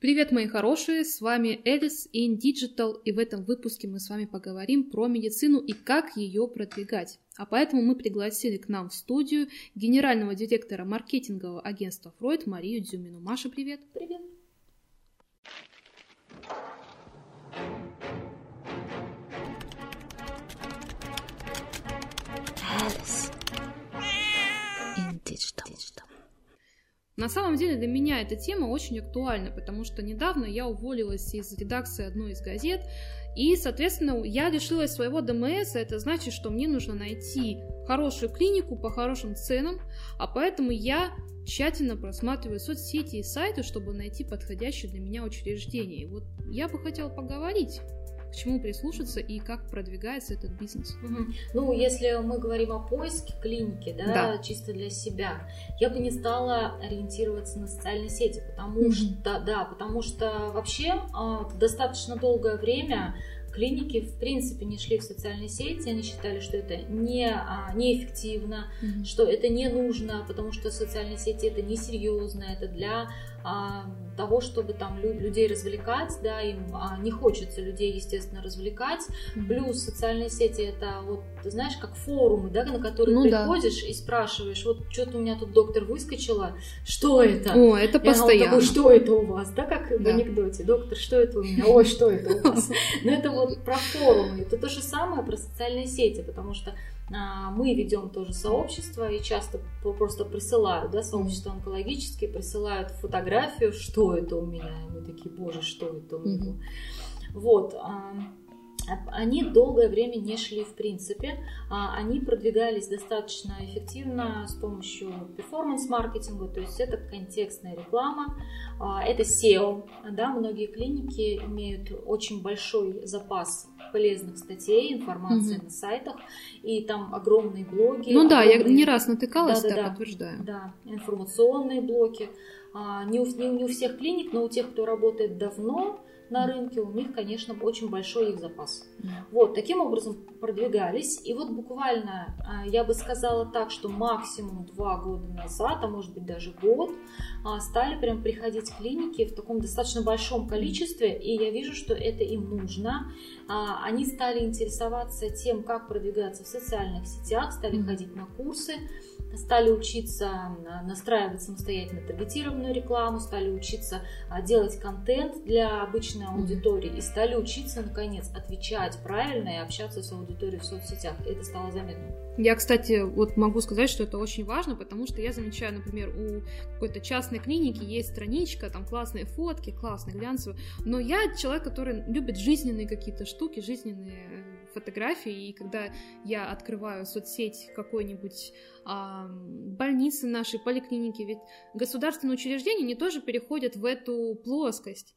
Привет, мои хорошие, с вами Элис in Digital, и в этом выпуске мы с вами поговорим про медицину и как ее продвигать. А поэтому мы пригласили к нам в студию генерального директора маркетингового агентства Фройд Марию Дзюмину. Маша, привет. Привет. Alice in Digital. На самом деле для меня эта тема очень актуальна, потому что недавно я уволилась из редакции одной из газет, и, соответственно, я лишилась своего ДМС, это значит, что мне нужно найти хорошую клинику по хорошим ценам, а поэтому я тщательно просматриваю соцсети и сайты, чтобы найти подходящее для меня учреждение. И вот я бы хотела поговорить к чему прислушаться и как продвигается этот бизнес. Угу. Ну, если мы говорим о поиске клиники, да, да, чисто для себя, я бы не стала ориентироваться на социальные сети, потому угу. что, да, потому что вообще а, достаточно долгое время клиники в принципе не шли в социальные сети, они считали, что это не, а, неэффективно, mm-hmm. что это не нужно, потому что социальные сети это несерьезно, это для того, чтобы там людей развлекать, да, им а, не хочется людей, естественно, развлекать. Mm-hmm. Плюс социальные сети это вот, ты знаешь, как форумы, да, на которые ну, приходишь да. и спрашиваешь, вот что-то у меня тут доктор выскочила, что это? О, это постоянно. Такой, что это у вас, да, как да. в анекдоте, доктор, что это у меня? Ой, что это у вас? Но это вот про форумы, это то же самое про социальные сети, потому что а, мы ведем тоже сообщество и часто просто присылают, да, сообщество онкологические, присылают фотографию, что это у меня, и мы такие, боже, что это у него. Вот. А, они долгое время не шли в принципе, а, они продвигались достаточно эффективно с помощью перформанс-маркетинга, то есть это контекстная реклама, это SEO, да, многие клиники имеют очень большой запас полезных статей, информации угу. на сайтах, и там огромные блоги. Ну да, я не раз натыкалась, да, да, да, подтверждаю. Да, информационные блоки. А, не, у, не у всех клиник, но у тех, кто работает давно, на рынке, у них, конечно, очень большой их запас. Вот, таким образом продвигались. И вот буквально, а, я бы сказала так, что максимум два года назад, а может быть даже год, а, стали прям приходить клиники в таком достаточно большом количестве, и я вижу, что это им нужно. А, они стали интересоваться тем, как продвигаться в социальных сетях, стали ходить на курсы, стали учиться настраивать самостоятельно таргетированную рекламу, стали учиться а, делать контент для обычной аудитории и стали учиться, наконец, отвечать правильно и общаться с аудиторией в соцсетях. И это стало заметно. Я, кстати, вот могу сказать, что это очень важно, потому что я замечаю, например, у какой-то частной клиники есть страничка, там классные фотки, классные глянцевые, но я человек, который любит жизненные какие-то штуки, жизненные фотографии, и когда я открываю соцсеть какой-нибудь а, больницы нашей, поликлиники, ведь государственные учреждения, они тоже переходят в эту плоскость.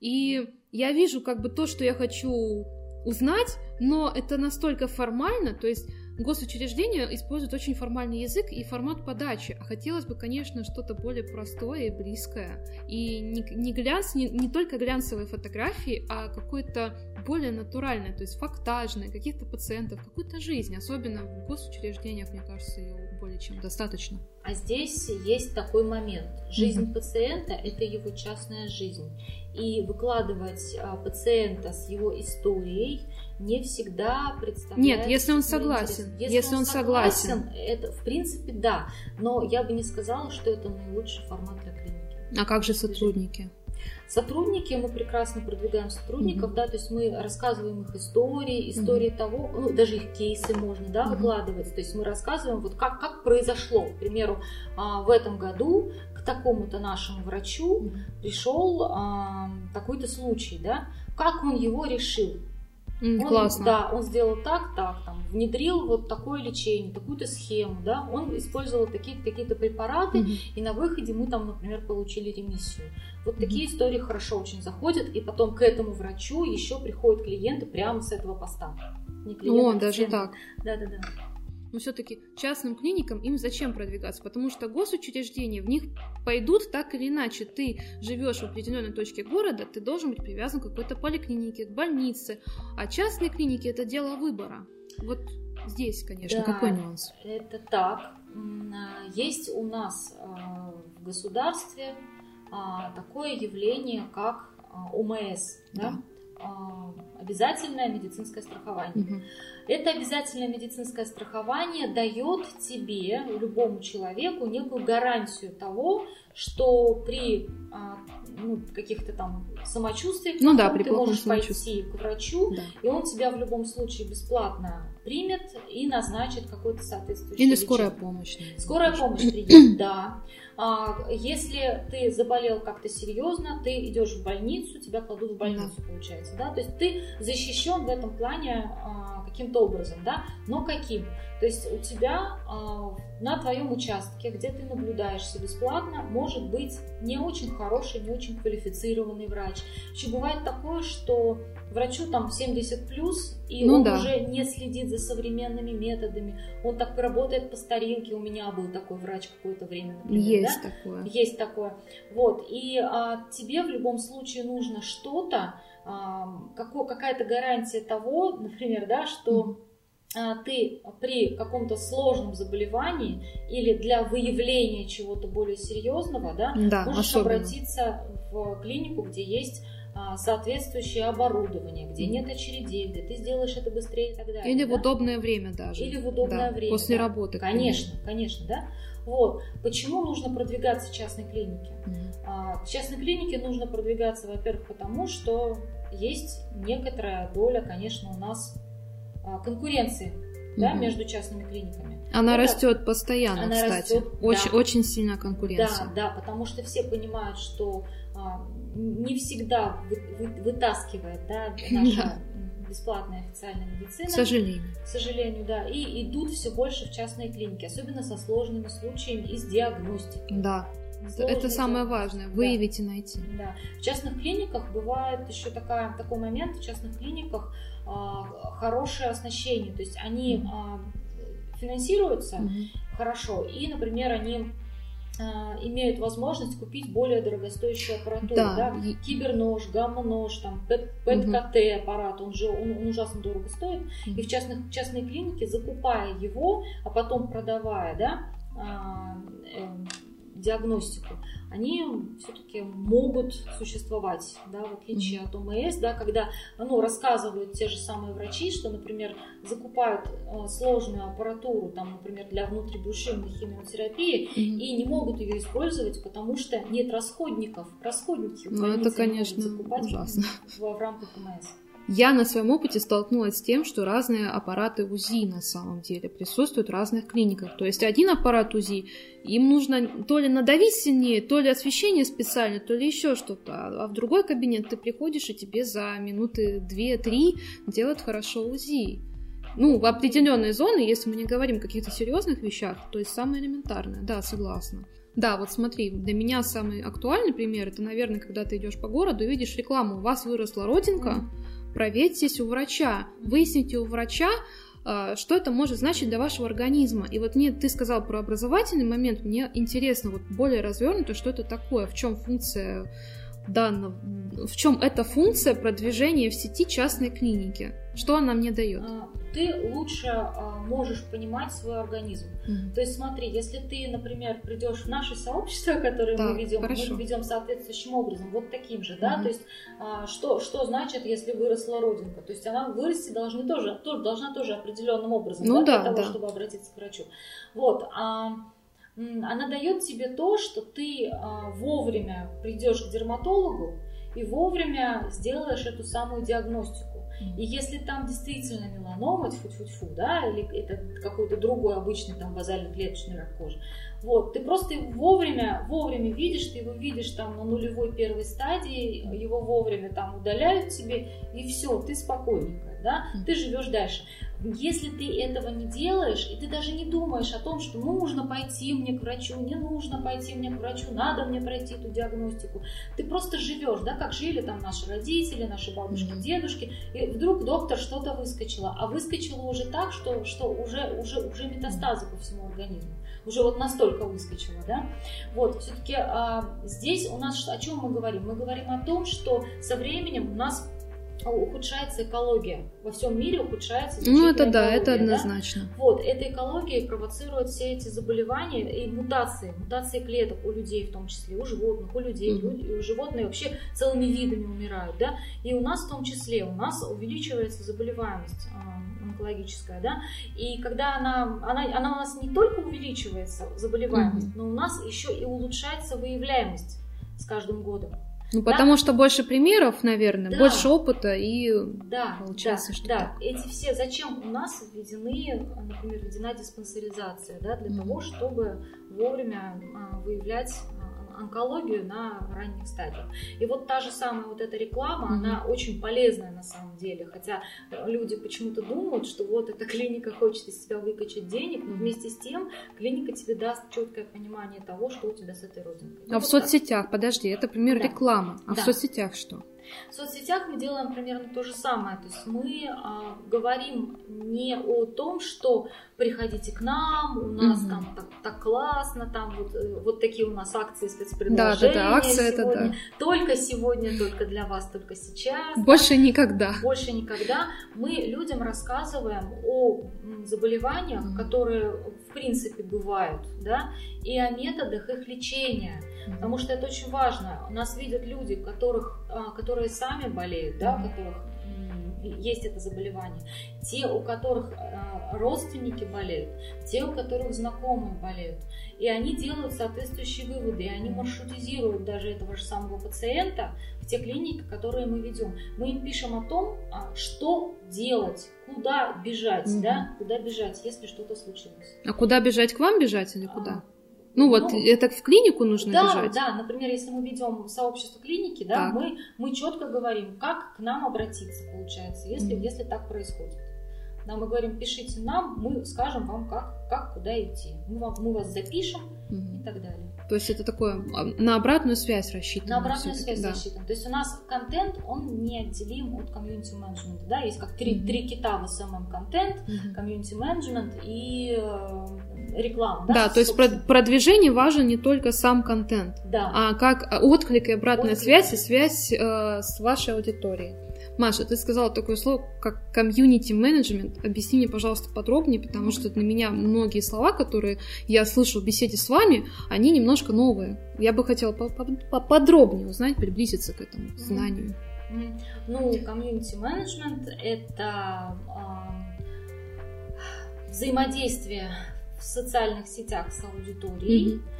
И я вижу как бы то, что я хочу узнать, но это настолько формально, то есть госучреждения используют очень формальный язык и формат подачи, а хотелось бы, конечно, что-то более простое и близкое. И не, не глянц, не, не только глянцевые фотографии, а какое-то более натуральное, то есть фактажное, каких-то пациентов, какую-то жизнь, особенно в госучреждениях, мне кажется, ее более чем достаточно. А здесь есть такой момент. Жизнь mm-hmm. пациента – это его частная жизнь. И выкладывать а, пациента с его историей не всегда представляет... Нет, если он согласен. Если, если он, он согласен, согласен, это в принципе да. Но я бы не сказала, что это наилучший формат для клиники. А как же сотрудники? Сотрудники, мы прекрасно продвигаем сотрудников, mm-hmm. да, то есть мы рассказываем их истории, истории mm-hmm. того, ну, даже их кейсы можно, да, mm-hmm. выкладывать, то есть мы рассказываем, вот как, как произошло, к примеру, а, в этом году к такому-то нашему врачу mm-hmm. пришел а, такой-то случай, да, как он его решил, Mm, он, классно. Да, он сделал так, так, там, внедрил вот такое лечение, такую-то схему, да, он использовал такие, какие-то препараты, mm-hmm. и на выходе мы там, например, получили ремиссию. Вот mm-hmm. такие истории хорошо очень заходят, и потом к этому врачу еще приходят клиенты прямо с этого поста. Не клиенты, О, а даже так. Да-да-да но все-таки частным клиникам им зачем продвигаться? Потому что госучреждения в них пойдут так или иначе. Ты живешь в определенной точке города, ты должен быть привязан к какой-то поликлинике, к больнице. А частные клиники это дело выбора. Вот здесь, конечно, да, какой нюанс? Это так. А, есть у нас а, в государстве а, такое явление, как а, ОМС, да? А, обязательное медицинское страхование. Угу. Это обязательное медицинское страхование дает тебе, любому человеку, некую гарантию того, что при а, ну, каких-то там самочувствиях ну, да, ты можешь пойти к врачу, да. и он тебя в любом случае бесплатно примет и назначит какой-то соответствующий Или лечение. скорая помощь. Скорая помощь приедет, да. А, если ты заболел как-то серьезно, ты идешь в больницу, тебя кладут в больницу, да. получается, да, то есть ты защищен в этом плане а, каким-то образом, да, но каким? То есть у тебя э, на твоем участке, где ты наблюдаешься бесплатно, может быть не очень хороший, не очень квалифицированный врач. Еще бывает такое, что врачу там 70 плюс, и ну, он да. уже не следит за современными методами. Он так работает по старинке. У меня был такой врач какое-то время, например. Есть да? такое. Есть такое. Вот. И а, тебе в любом случае нужно что-то, а, какая-то гарантия того, например, да, что а, ты при каком-то сложном заболевании или для выявления чего-то более серьезного, да, да можешь особенно. обратиться в клинику, где есть соответствующее оборудование, где нет очередей, где ты сделаешь это быстрее и так далее. Или да? в удобное время даже. Или в удобное да, время. После да. работы. Конечно, конечно, да. Вот. Почему нужно продвигаться в частной клинике? Mm-hmm. В частной клинике нужно продвигаться, во-первых, потому что есть некоторая доля, конечно, у нас а, конкуренции да, между частными клиниками. Она Это, растет постоянно, она кстати. Растет, очень, да. очень сильная конкуренция. Да, да, потому что все понимают, что а, не всегда вы, вы, вытаскивает да, наша бесплатная официальная медицина. К сожалению. К сожалению, да. И идут все больше в частные клиники, особенно со сложными случаями и с диагностикой. Да. Сложно это самое важное, выявить да. и найти. Да. В частных клиниках бывает еще такая, такой момент, в частных клиниках а, хорошее оснащение, то есть они а, финансируются mm-hmm. хорошо, и, например, они а, имеют возможность купить более дорогостоящую аппаратуру, да, да? кибернож, гамма-нож, там, ПЭТ-КТ аппарат, он же он, он ужасно дорого стоит, и в частных, частной клинике, закупая его, а потом продавая, да, э, диагностику, они все-таки могут существовать, да, в отличие от ОМС, да, когда ну, рассказывают те же самые врачи, что, например, закупают э, сложную аппаратуру, там, например, для внутрибрюшинной химиотерапии, mm-hmm. и не могут ее использовать, потому что нет расходников. Расходники ну, это, конечно, закупать ужасно. В, в рамках ОМС. Я на своем опыте столкнулась с тем, что разные аппараты УЗИ на самом деле присутствуют в разных клиниках. То есть один аппарат УЗИ, им нужно то ли надавить сильнее, то ли освещение специально, то ли еще что-то. А в другой кабинет ты приходишь, и тебе за минуты 2-3 делают хорошо УЗИ. Ну, в определенные зоны, если мы не говорим о каких-то серьезных вещах, то есть самое элементарное. Да, согласна. Да, вот смотри, для меня самый актуальный пример это, наверное, когда ты идешь по городу и видишь рекламу, у вас выросла родинка, проверьтесь у врача, выясните у врача, а, что это может значить для вашего организма. И вот мне ты сказал про образовательный момент, мне интересно вот более развернуто, что это такое, в чем функция данного, в чем эта функция продвижения в сети частной клиники, что она мне дает? А, ты лучше а, можешь понимать свой организм. Mm-hmm. То есть смотри, если ты, например, придешь в наше сообщество, которое да, мы ведем, хорошо. мы ведем соответствующим образом, вот таким же, mm-hmm. да, то есть а, что, что значит, если выросла родинка? То есть она вырасти должны тоже, тоже должна тоже определенным образом, ну, да, да, для того, да. чтобы обратиться к врачу. Вот. А, она дает тебе то, что ты вовремя придешь к дерматологу и вовремя сделаешь эту самую диагностику. И если там действительно меланома, тьфу-тьфу-тьфу, да, или это какой-то другой обычный там базально-клеточный рак кожи, вот, ты просто вовремя, вовремя видишь, ты его видишь там на нулевой первой стадии, его вовремя там удаляют тебе, и все, ты спокойненько, да, ты живешь дальше. Если ты этого не делаешь, и ты даже не думаешь о том, что нужно пойти мне к врачу, не нужно пойти мне к врачу, надо мне пройти эту диагностику, ты просто живешь, да, как жили там наши родители, наши бабушки, дедушки, и вдруг доктор что-то выскочило, а выскочило уже так, что, что уже, уже, уже метастазы по всему организму уже вот настолько выскочила, да. Вот, все-таки а, здесь у нас о чем мы говорим? Мы говорим о том, что со временем у нас ухудшается экология. Во всем мире ухудшается Ну, это экология, да, это однозначно. Да? Вот, эта экология провоцирует все эти заболевания и мутации, мутации клеток у людей в том числе, у животных, у людей, mm-hmm. у животных вообще целыми видами умирают, да, и у нас в том числе, у нас увеличивается заболеваемость э, онкологическая, да, и когда она, она, она у нас не только увеличивается, заболеваемость, mm-hmm. но у нас еще и улучшается выявляемость с каждым годом. Ну, да? потому что больше примеров, наверное, да. больше опыта и да, получается, да, что да. Так. Эти все, зачем у нас введены, например, введена диспансеризация, да, для mm-hmm. того, чтобы вовремя а, выявлять онкологию на ранних стадиях. И вот та же самая вот эта реклама, mm-hmm. она очень полезная на самом деле. Хотя люди почему-то думают, что вот эта клиника хочет из тебя выкачать денег, но вместе с тем клиника тебе даст четкое понимание того, что у тебя с этой родинкой. А вот в соцсетях, так. подожди, это пример да. рекламы. А да. в соцсетях что? В соцсетях мы делаем примерно то же самое. То есть мы а, говорим не о том, что приходите к нам, у нас угу. там так, так классно, там вот, э, вот такие у нас акции, спецпредложения. Да, да, да, акция сегодня. это да. Только сегодня, только для вас, только сейчас. Больше да. никогда. Больше никогда. Мы людям рассказываем о заболеваниях, угу. которые в принципе бывают, да, и о методах их лечения. Потому что это очень важно. Нас видят люди, которых, а, которые сами болеют, да, у которых есть это заболевание, те, у которых а, родственники болеют, те, у которых знакомые болеют. И они делают соответствующие выводы, и они маршрутизируют даже этого же самого пациента в те клиники, которые мы ведем. Мы им пишем о том, а, что делать, куда бежать, угу. да, куда бежать, если что-то случилось. А куда бежать? К вам бежать или куда? А, ну вот, ну, это в клинику нужно да, бежать? Да, например, если мы ведем сообщество клиники, да, мы, мы четко говорим, как к нам обратиться, получается, если, mm-hmm. если так происходит. Да, мы говорим, пишите нам, мы скажем вам, как, как куда идти. Мы, вам, мы вас запишем mm-hmm. и так далее. То есть это такое а, на обратную связь рассчитано. На обратную связь да. рассчитано. То есть у нас контент, он неотделим от комьюнити менеджмента. Да? Есть как три, mm-hmm. три кита в SMM контент, комьюнити менеджмент и э, реклама. Да, да то есть продвижение важен не только сам контент, да. а как отклик и обратная отклик. связь и связь э, с вашей аудиторией. Маша, ты сказала такое слово, как комьюнити менеджмент. Объясни мне, пожалуйста, подробнее, потому что для меня многие слова, которые я слышу в беседе с вами, они немножко новые. Я бы хотела поподробнее узнать, приблизиться к этому знанию. Ну, комьюнити менеджмент это э, взаимодействие в социальных сетях с аудиторией. Mm-hmm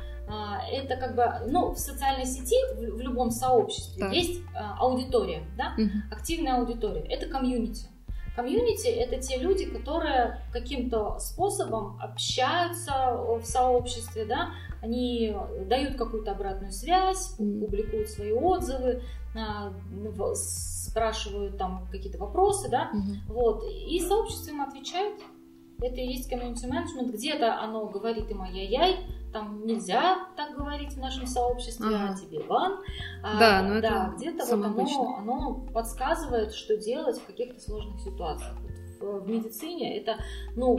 это как бы, ну, в социальной сети, в, в любом сообществе так. есть а, аудитория, да, угу. активная аудитория, это комьюнити. Комьюнити – это те люди, которые каким-то способом общаются в сообществе, да, они дают какую-то обратную связь, публикуют свои отзывы, а, спрашивают там какие-то вопросы, да, угу. вот, и сообщество им отвечает. Это и есть комьюнити менеджмент. Где-то оно говорит им ай-яй-яй, там нельзя так говорить в нашем сообществе, а ага. а тебе бан. Да, ну да, где-то вот оно, оно подсказывает, что делать в каких-то сложных ситуациях. В, в медицине это ну,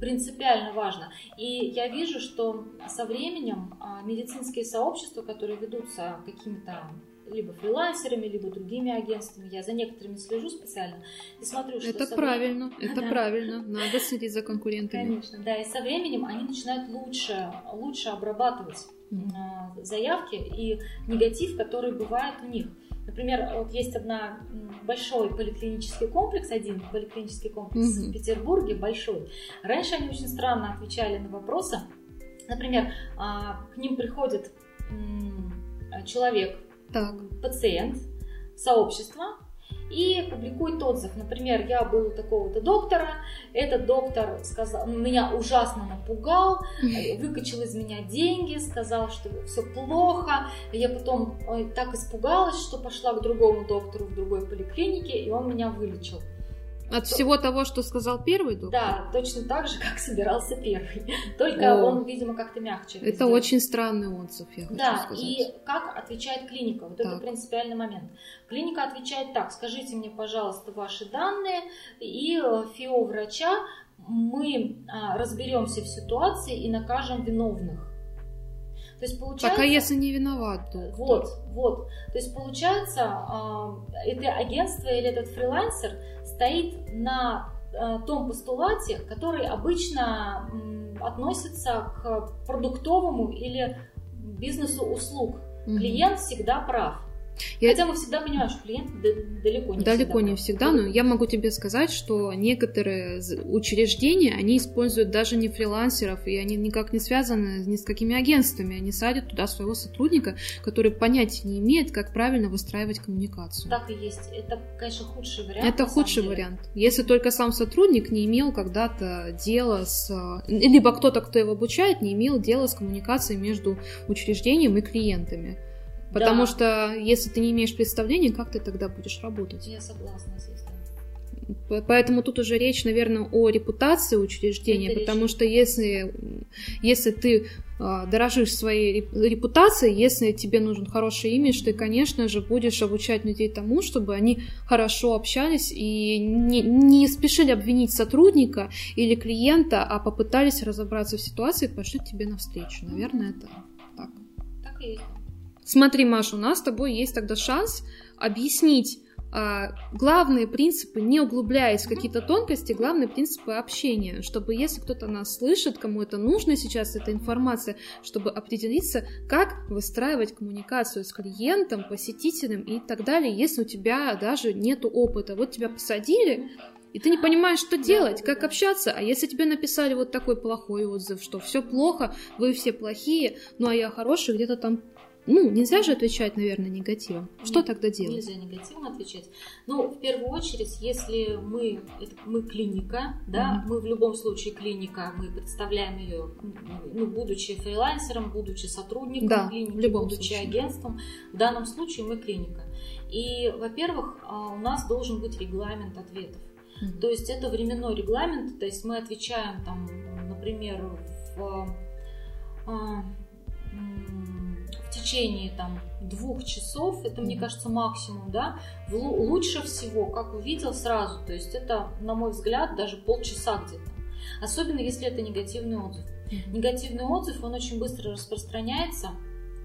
принципиально важно. И я вижу, что со временем а, медицинские сообщества, которые ведутся какими-то либо фрилансерами, либо другими агентствами. Я за некоторыми слежу специально и смотрю, что... Это правильно, временем... это да. правильно. Надо следить за конкурентами. Конечно, да. И со временем они начинают лучше, лучше обрабатывать mm-hmm. заявки и негатив, который бывает у них. Например, вот есть одна большой поликлинический комплекс, один поликлинический комплекс mm-hmm. в Петербурге, большой. Раньше они очень странно отвечали на вопросы. Например, а, к ним приходит человек так. пациент, сообщество, и публикует отзыв. Например, я был у такого-то доктора, этот доктор сказал, меня ужасно напугал, выкачал из меня деньги, сказал, что все плохо. Я потом так испугалась, что пошла к другому доктору в другой поликлинике, и он меня вылечил. От всего того, что сказал первый доктор? Да, точно так же, как собирался первый. Только О, он, видимо, как-то мягче. Это сделал. очень странный отзыв, я хочу да, сказать. и как отвечает клиника? Вот так. это принципиальный момент. Клиника отвечает так, скажите мне, пожалуйста, ваши данные и э, ФИО врача, мы а, разберемся в ситуации и накажем виновных. То есть получается... Так, а если не виноват, то... Вот, вот. То есть получается, а, это агентство или этот фрилансер стоит на а, том постулате, который обычно относится к продуктовому или бизнесу услуг. Клиент всегда прав. Я... Хотя мы всегда понимаем, что клиент далеко не далеко всегда. не всегда, но я могу тебе сказать, что некоторые учреждения, они используют даже не фрилансеров, и они никак не связаны ни с какими агентствами. Они садят туда своего сотрудника, который понятия не имеет, как правильно выстраивать коммуникацию. Так и есть. Это, конечно, худший вариант. Это худший вариант. Если только сам сотрудник не имел когда-то дела с... Либо кто-то, кто его обучает, не имел дела с коммуникацией между учреждением и клиентами. Потому да. что если ты не имеешь представления, как ты тогда будешь работать? Я согласна здесь, да. Поэтому тут уже речь, наверное, о репутации учреждения, Это потому речь. что если, если ты э, дорожишь своей репутацией, если тебе нужен хороший имидж, ты, конечно же, будешь обучать людей тому, чтобы они хорошо общались и не, не спешили обвинить сотрудника или клиента, а попытались разобраться в ситуации и пошли тебе навстречу. Наверное, это так. Так и есть. Смотри, Маша, у нас с тобой есть тогда шанс объяснить а, главные принципы, не углубляясь в какие-то тонкости, главные принципы общения, чтобы если кто-то нас слышит, кому это нужно сейчас, эта информация, чтобы определиться, как выстраивать коммуникацию с клиентом, посетителем и так далее, если у тебя даже нет опыта. Вот тебя посадили, и ты не понимаешь, что делать, как общаться. А если тебе написали вот такой плохой отзыв, что все плохо, вы все плохие, ну а я хороший, где-то там ну, нельзя же отвечать, наверное, негативом. Что Нет, тогда делать? Нельзя негативом отвечать. Ну, в первую очередь, если мы, мы клиника, да, mm-hmm. мы в любом случае клиника, мы представляем ее, ну, будучи фрилансером, будучи сотрудником да, клиники, в любом будучи случае. агентством, в данном случае мы клиника. И, во-первых, а, у нас должен быть регламент ответов. Mm-hmm. То есть это временной регламент, то есть мы отвечаем там, например, в а, течение там двух часов, это, мне кажется, максимум, да, лучше всего, как увидел сразу, то есть это, на мой взгляд, даже полчаса где-то. Особенно, если это негативный отзыв. Негативный отзыв, он очень быстро распространяется.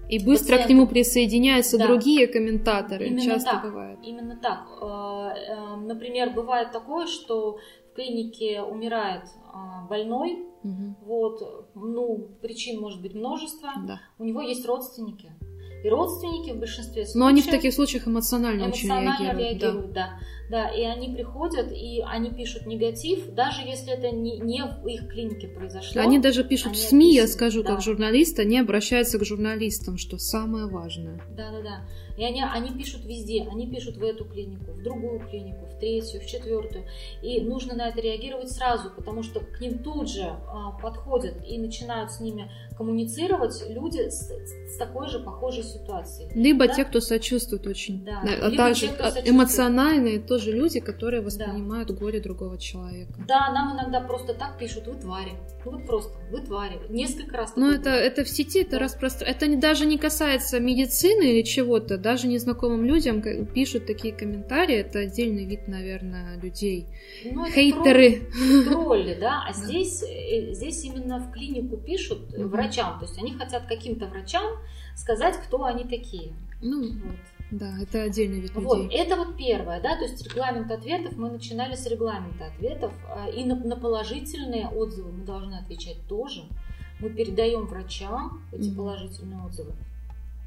И быстро Пациент... к нему присоединяются да. другие комментаторы. Именно Часто так. бывает. Именно так. Э, э, например, бывает такое, что в клинике умирает а, больной, Угу. Вот, ну, причин может быть множество. Да. У него есть родственники. И родственники в большинстве случаев... Но они в таких случаях эмоционально, эмоционально очень реагируют. реагируют да. да. Да, и они приходят, и они пишут негатив, даже если это не, не в их клинике произошло. Они даже пишут они в СМИ, описывают, я скажу, да. как журналист, они обращаются к журналистам, что самое важное. Да-да-да. И они, они пишут везде, они пишут в эту клинику, в другую клинику, в третью, в четвертую. И нужно на это реагировать сразу, потому что к ним тут же а, подходят и начинают с ними коммуницировать люди с, с такой же похожей ситуацией. Либо да? те, кто сочувствует очень. Да. А также те, эмоциональные тоже люди, которые воспринимают да. горе другого человека. Да, нам иногда просто так пишут, вы твари. Ну вот просто, вы твари. Несколько раз. Но это, это в сети, это да. распространено. Это не, даже не касается медицины или чего-то, да? даже незнакомым людям пишут такие комментарии, это отдельный вид, наверное, людей. Ну, Хейтеры. Тролли, да, а здесь, э, здесь именно в клинику пишут mm врачам, то есть они хотят каким-то врачам сказать, кто они такие. Ну, вот. Да, это отдельный вид вот, людей. Это вот первое, да, то есть регламент ответов, мы начинали с регламента ответов, а, и на, на положительные отзывы мы должны отвечать тоже. Мы передаем врачам эти mm положительные отзывы.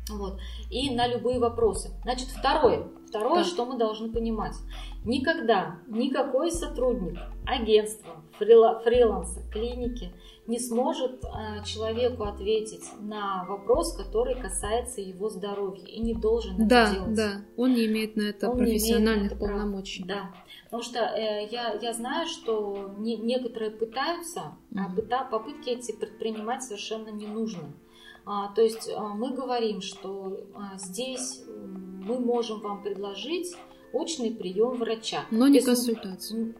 Вот. И на любые вопросы. Значит, второе. Второе, да. что мы должны понимать. Никогда никакой сотрудник агентства, фрила, фриланса, клиники не сможет э, человеку ответить на вопрос, который касается его здоровья, и не должен да, это делать. Да, он не имеет на это он профессиональных это полномочий. Да, потому что э, я, я знаю, что не, некоторые пытаются, mm-hmm. а пыта, попытки эти предпринимать совершенно не нужны. А, то есть а, мы говорим, что а, здесь мы можем вам предложить очный прием врача. Но не консультацию.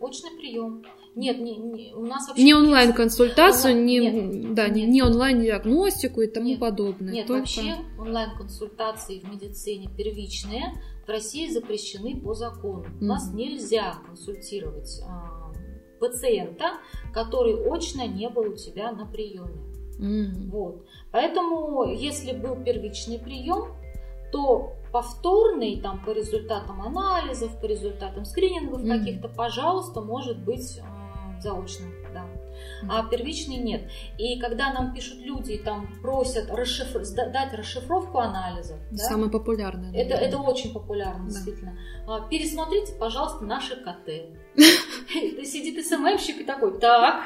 Очный прием. Нет, не, не, у нас вообще не онлайн-консультацию, онлайн, не, нет, да, нет. не онлайн-диагностику и тому нет, подобное. Нет, только... вообще онлайн-консультации в медицине первичные в России запрещены по закону. Mm-hmm. У нас нельзя консультировать а, пациента, который очно не был у тебя на приеме. Mm-hmm. Вот. Поэтому, если был первичный прием, то повторный там по результатам анализов, по результатам скринингов mm-hmm. каких-то, пожалуйста, может быть э, заочным, да. А первичный нет. И когда нам пишут люди, там просят расшифр... дать расшифровку анализов. Самое да? популярное. Это, это очень популярно, да. действительно. А, пересмотрите, пожалуйста, наши КТ. Сидит СММщик и такой, так,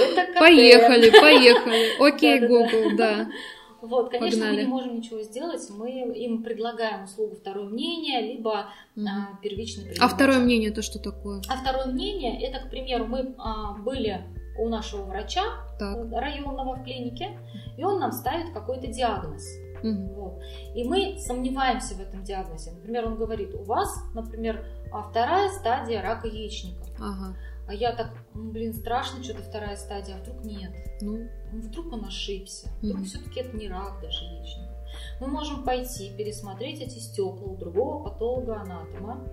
это КТ. Поехали, поехали. Окей, Google, да. Вот, конечно, Погнали. мы не можем ничего сделать, мы им предлагаем услугу второе мнение, либо mm а, первичный прием. А второе мнение это что такое? А второе мнение, это, к примеру, мы а, были у нашего врача так. районного в клинике, и он нам ставит какой-то диагноз. Угу. Вот. И мы сомневаемся в этом диагнозе. Например, он говорит, у вас, например, а, вторая стадия рака яичника. Ага. А я так, блин, страшно, что-то вторая стадия, а вдруг нет? Ну, вдруг он ошибся, вдруг mm все-таки это не рак даже яичника. Мы можем пойти пересмотреть эти стекла у другого патолога-анатома,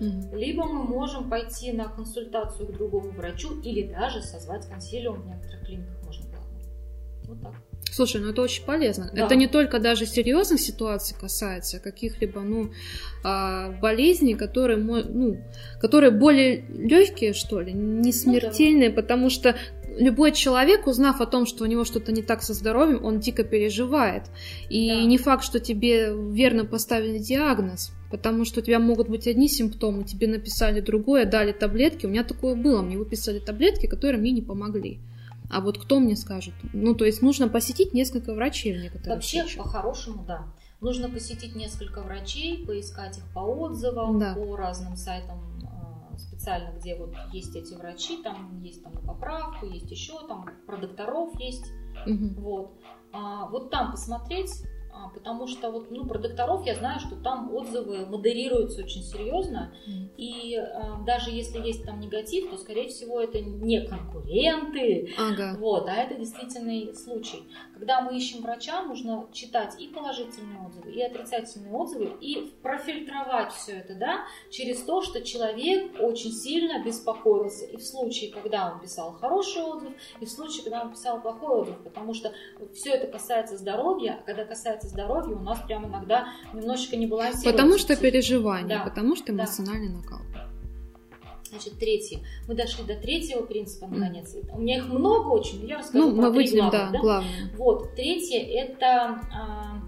mm либо мы можем пойти на консультацию к другому врачу или даже созвать консилиум в некоторых клиниках можно. Вот так. Слушай, ну это очень полезно. Да. Это не только даже серьезных ситуаций касается, а каких-либо ну, а, болезней, которые, ну, которые более легкие, что ли, не смертельные, ну, да. потому что любой человек, узнав о том, что у него что-то не так со здоровьем, он дико переживает. И да. не факт, что тебе верно поставили диагноз, потому что у тебя могут быть одни симптомы, тебе написали другое, дали таблетки. У меня такое было, мне выписали таблетки, которые мне не помогли. А вот кто мне скажет? Ну, то есть нужно посетить несколько врачей в некоторых Вообще, случаях. по-хорошему, да. Нужно посетить несколько врачей, поискать их по отзывам, да. по разным сайтам а, специально, где вот есть эти врачи, там есть там на поправку, есть еще там про докторов есть, угу. вот. А, вот там посмотреть, потому что вот, ну, про докторов я знаю, что там отзывы модерируются очень серьезно, и э, даже если есть там негатив, то, скорее всего, это не конкуренты, ага. вот, а это действительный случай. Когда мы ищем врача, нужно читать и положительные отзывы, и отрицательные отзывы, и профильтровать все это, да, через то, что человек очень сильно беспокоился, и в случае, когда он писал хороший отзыв, и в случае, когда он писал плохой отзыв, потому что все это касается здоровья, а когда касается касается здоровья, у нас прям иногда немножечко не балансируется. Потому что переживание, да. потому что эмоциональный да. накал. Значит, третий. Мы дошли до третьего принципа, наконец. Mm. У меня их много очень, но я расскажу ну, про мы выделим, главных, да, да? главное. Вот, третье – это а,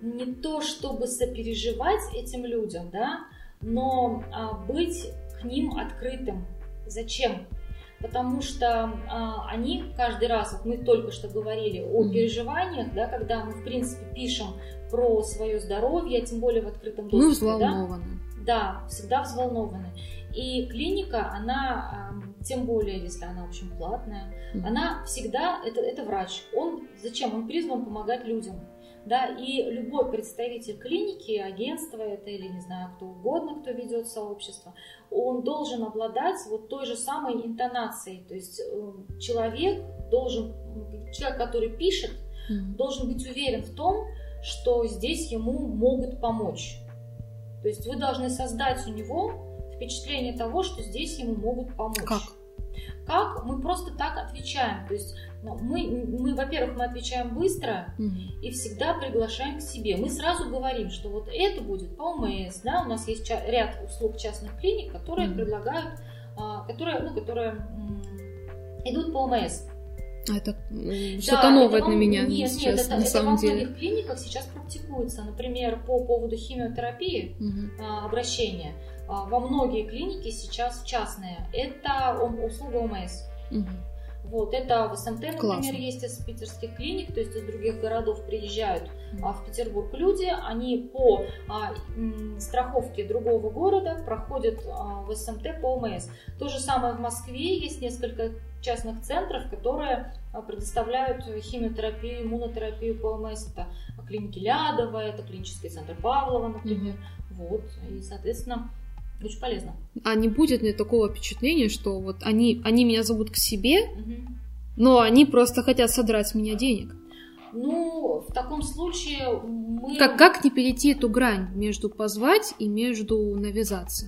не то, чтобы сопереживать этим людям, да, но а, быть к ним открытым. Зачем? Потому что а, они каждый раз, вот мы только что говорили о переживаниях, да, когда мы, в принципе, пишем про свое здоровье, тем более в открытом доступе. Мы взволнованы. Да, да всегда взволнованы. И клиника, она, а, тем более, если она, в общем, платная, mm-hmm. она всегда, это, это врач. Он зачем? Он призван помогать людям да, и любой представитель клиники, агентства это или, не знаю, кто угодно, кто ведет сообщество, он должен обладать вот той же самой интонацией, то есть э, человек должен, человек, который пишет, mm-hmm. должен быть уверен в том, что здесь ему могут помочь. То есть вы должны создать у него впечатление того, что здесь ему могут помочь. Как? Как? Мы просто так отвечаем. То есть ну, мы, мы во-первых, мы отвечаем быстро угу. и всегда приглашаем к себе. Мы сразу говорим, что вот это будет по ОМС, да, у нас есть ряд услуг частных клиник, которые угу. предлагают, а, которые, ну, которые идут по ОМС. А это что-то да, новое это, для меня нет, сейчас, нет, это, на это самом деле. во многих клиниках сейчас практикуется. Например, по поводу химиотерапии угу. а, обращения а, во многие клиники сейчас частные. Это услуга ОМС. Угу. Вот, это в СМТ, например, Классно. есть из питерских клиник, то есть из других городов приезжают а, в Петербург люди, они по а, м, страховке другого города проходят а, в СМТ по ОМС. То же самое в Москве есть несколько частных центров, которые а, предоставляют химиотерапию, иммунотерапию по ОМС. Это клиники Лядова, это клинический центр Павлова, например. Угу. Вот, и, соответственно, очень полезно. А не будет ли такого впечатления, что вот они, они меня зовут к себе, угу. но они просто хотят содрать с меня денег? Ну, в таком случае мы... Как, как не перейти эту грань между позвать и между навязаться?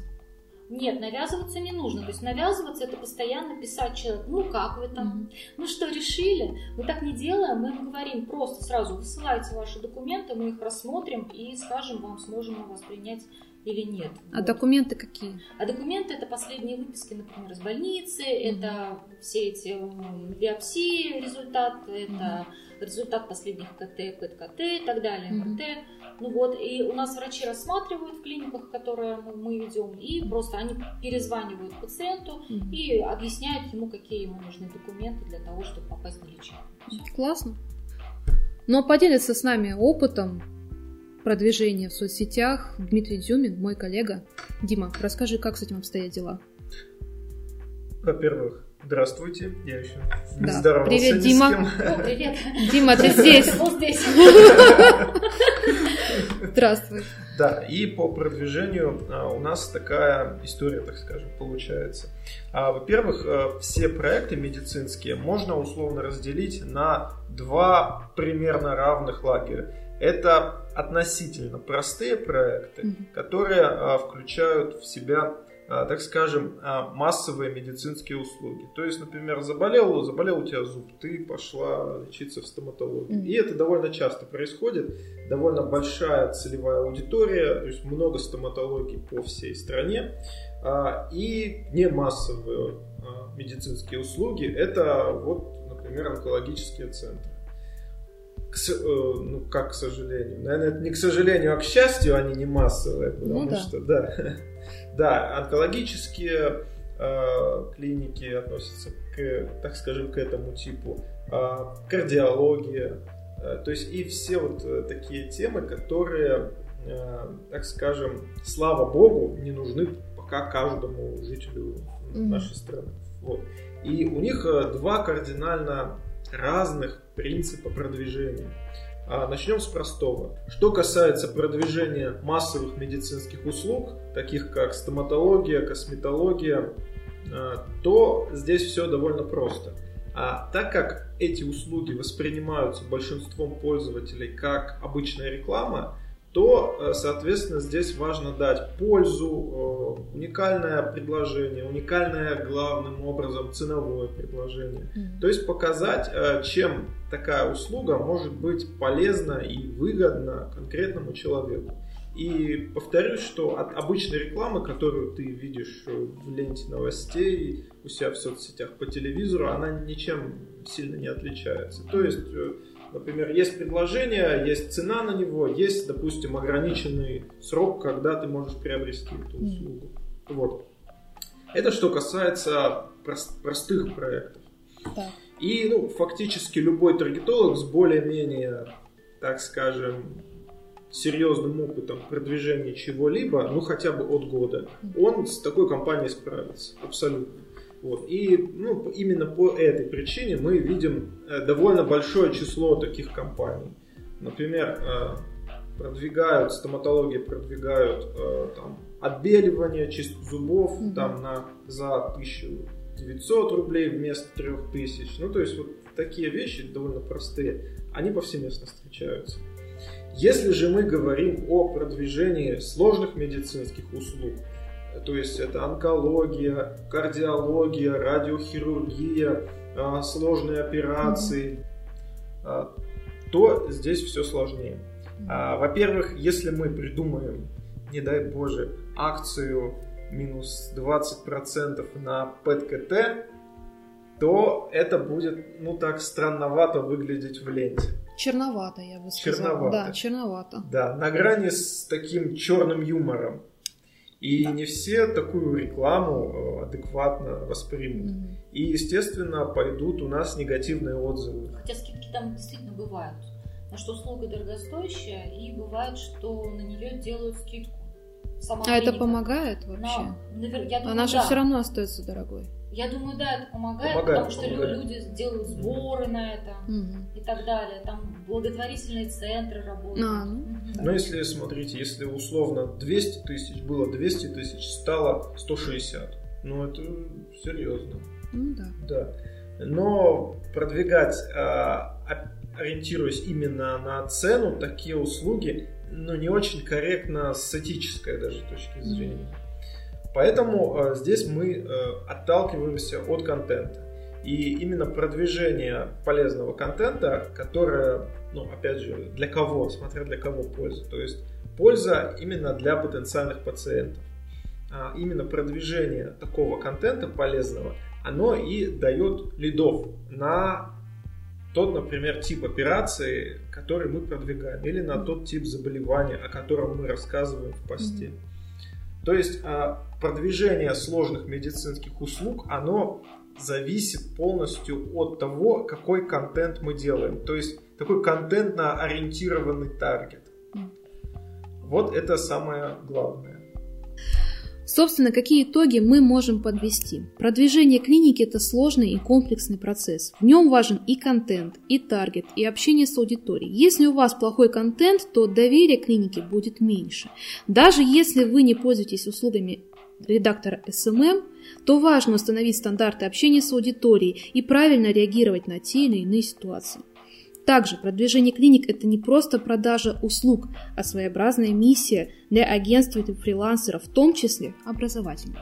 Нет, навязываться не нужно. То есть навязываться это постоянно писать человеку, ну как вы там, mm-hmm. ну что, решили? Мы так не делаем, мы им говорим просто сразу, высылайте ваши документы, мы их рассмотрим и скажем вам, сможем мы вас принять или нет. А вот. документы какие? А документы это последние выписки, например, из больницы, mm-hmm. это все эти биопсии результат, это mm-hmm. результат последних КТ, ПЭТ-КТ и так далее, МРТ. Ну вот, и у нас врачи рассматривают в клиниках, которые мы ведем, и просто они перезванивают пациенту mm-hmm. и объясняют ему, какие ему нужны документы для того, чтобы попасть на лечение. Классно. Но поделиться с нами опытом продвижения в соцсетях Дмитрий Дзюмин, мой коллега. Дима, расскажи, как с этим обстоят дела? Во-первых, здравствуйте, я еще не да. здоровался Привет, Дима. О, привет. Дима, ты здесь. здесь. Здравствуй. Да, и по продвижению а, у нас такая история, так скажем, получается. А, во-первых, а, все проекты медицинские можно условно разделить на два примерно равных лагеря. Это относительно простые проекты, mm-hmm. которые а, включают в себя, так скажем, а, массовые медицинские услуги. То есть, например, заболел, заболел у тебя зуб, ты пошла лечиться в стоматологию. Mm-hmm. И это довольно часто происходит. Довольно большая целевая аудитория, то есть много стоматологий по всей стране. А, и не массовые а, медицинские услуги, это вот, например, онкологические центры к, э, ну, как к сожалению. Наверное, это не к сожалению, а к счастью они не массовые, потому ну, да. что, да, да, онкологические э, клиники относятся к, так скажем, к этому типу, э, кардиология, э, то есть и все вот э, такие темы, которые, э, так скажем, слава богу, не нужны пока каждому жителю mm-hmm. нашей страны. Вот. И у них э, два кардинально разных принципа продвижения. А, начнем с простого. Что касается продвижения массовых медицинских услуг, таких как стоматология, косметология, а, то здесь все довольно просто. А так как эти услуги воспринимаются большинством пользователей как обычная реклама, то, э, соответственно, здесь важно дать пользу, э, уникальное предложение, уникальное главным образом ценовое предложение. Mm-hmm. То есть показать, э, чем такая услуга может быть полезна и выгодна конкретному человеку. И повторюсь, что от обычной рекламы, которую ты видишь в ленте новостей, у себя в соцсетях по телевизору, она ничем сильно не отличается. То есть Например, есть предложение, есть цена на него, есть, допустим, ограниченный срок, когда ты можешь приобрести эту услугу. Вот. Это что касается прост- простых проектов. Да. И ну, фактически любой таргетолог с более-менее, так скажем, серьезным опытом продвижения чего-либо, ну хотя бы от года, он с такой компанией справится. Абсолютно. Вот. И ну, именно по этой причине мы видим э, довольно большое число таких компаний. Например, э, продвигают, стоматологи продвигают э, там, отбеливание чисток зубов mm-hmm. там, на, за 1900 рублей вместо 3000. Ну, то есть вот такие вещи довольно простые, они повсеместно встречаются. Если же мы говорим о продвижении сложных медицинских услуг, то есть это онкология, кардиология, радиохирургия, а, сложные операции, а, то здесь все сложнее. А, во-первых, если мы придумаем, не дай боже, акцию минус 20% на ПЭТ-КТ, то это будет, ну так, странновато выглядеть в ленте. Черновато, я бы сказала. Черновато. Да, черновато. Да, на грани с таким черным юмором. И да. не все такую рекламу э, адекватно воспримут. Mm-hmm. И, естественно, пойдут у нас негативные отзывы. Хотя скидки там действительно бывают. Потому что услуга дорогостоящая, и бывает, что на нее делают скидку. Сама а клиника. это помогает вообще? Но, я думаю, Она же да. все равно остается дорогой. Я думаю, да, это помогает, помогает потому что помогает. люди делают сборы на это угу. и так далее. Там благотворительные центры работают. А, ну. Угу. Но если смотрите, если условно 200 тысяч было 200 тысяч, стало 160. Ну, это серьезно. Ну да. Да. Но продвигать, а, ориентируясь именно на цену, такие услуги, ну, не очень корректно с этической даже точки зрения. Поэтому э, здесь мы э, отталкиваемся от контента. И именно продвижение полезного контента, которое, ну, опять же, для кого, смотря для кого польза. То есть польза именно для потенциальных пациентов. А именно продвижение такого контента полезного, оно и дает лидов на тот, например, тип операции, который мы продвигаем, или на тот тип заболевания, о котором мы рассказываем в посте. То есть а, продвижение сложных медицинских услуг, оно зависит полностью от того, какой контент мы делаем. То есть такой контентно-ориентированный таргет. Вот это самое главное. Собственно, какие итоги мы можем подвести? Продвижение клиники – это сложный и комплексный процесс. В нем важен и контент, и таргет, и общение с аудиторией. Если у вас плохой контент, то доверие клинике будет меньше. Даже если вы не пользуетесь услугами редактора SMM, то важно установить стандарты общения с аудиторией и правильно реагировать на те или иные ситуации. Также продвижение клиник – это не просто продажа услуг, а своеобразная миссия для агентств и фрилансеров, в том числе образовательных.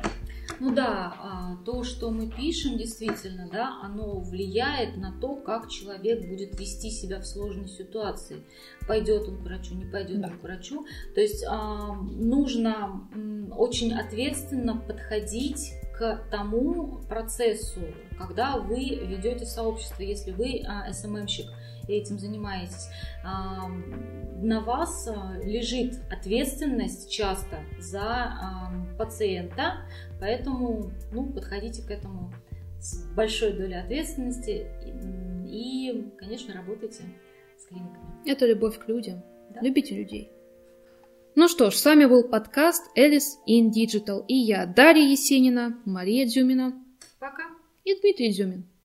Ну да, а, то, что мы пишем, действительно, да, оно влияет на то, как человек будет вести себя в сложной ситуации. Пойдет он к врачу, не пойдет да. он к врачу. То есть а, нужно очень ответственно подходить к тому процессу, когда вы ведете сообщество, если вы а, СММщик и этим занимаетесь, на вас а, лежит ответственность часто за пациента, поэтому ну, подходите к этому с большой долей ответственности и, конечно, работайте с клиниками. Это любовь к людям. Да? Любите людей. Ну что ж, с вами был подкаст Alice in Digital и я, Дарья Есенина, Мария Дзюмина. Пока. И Дмитрий Дзюмин.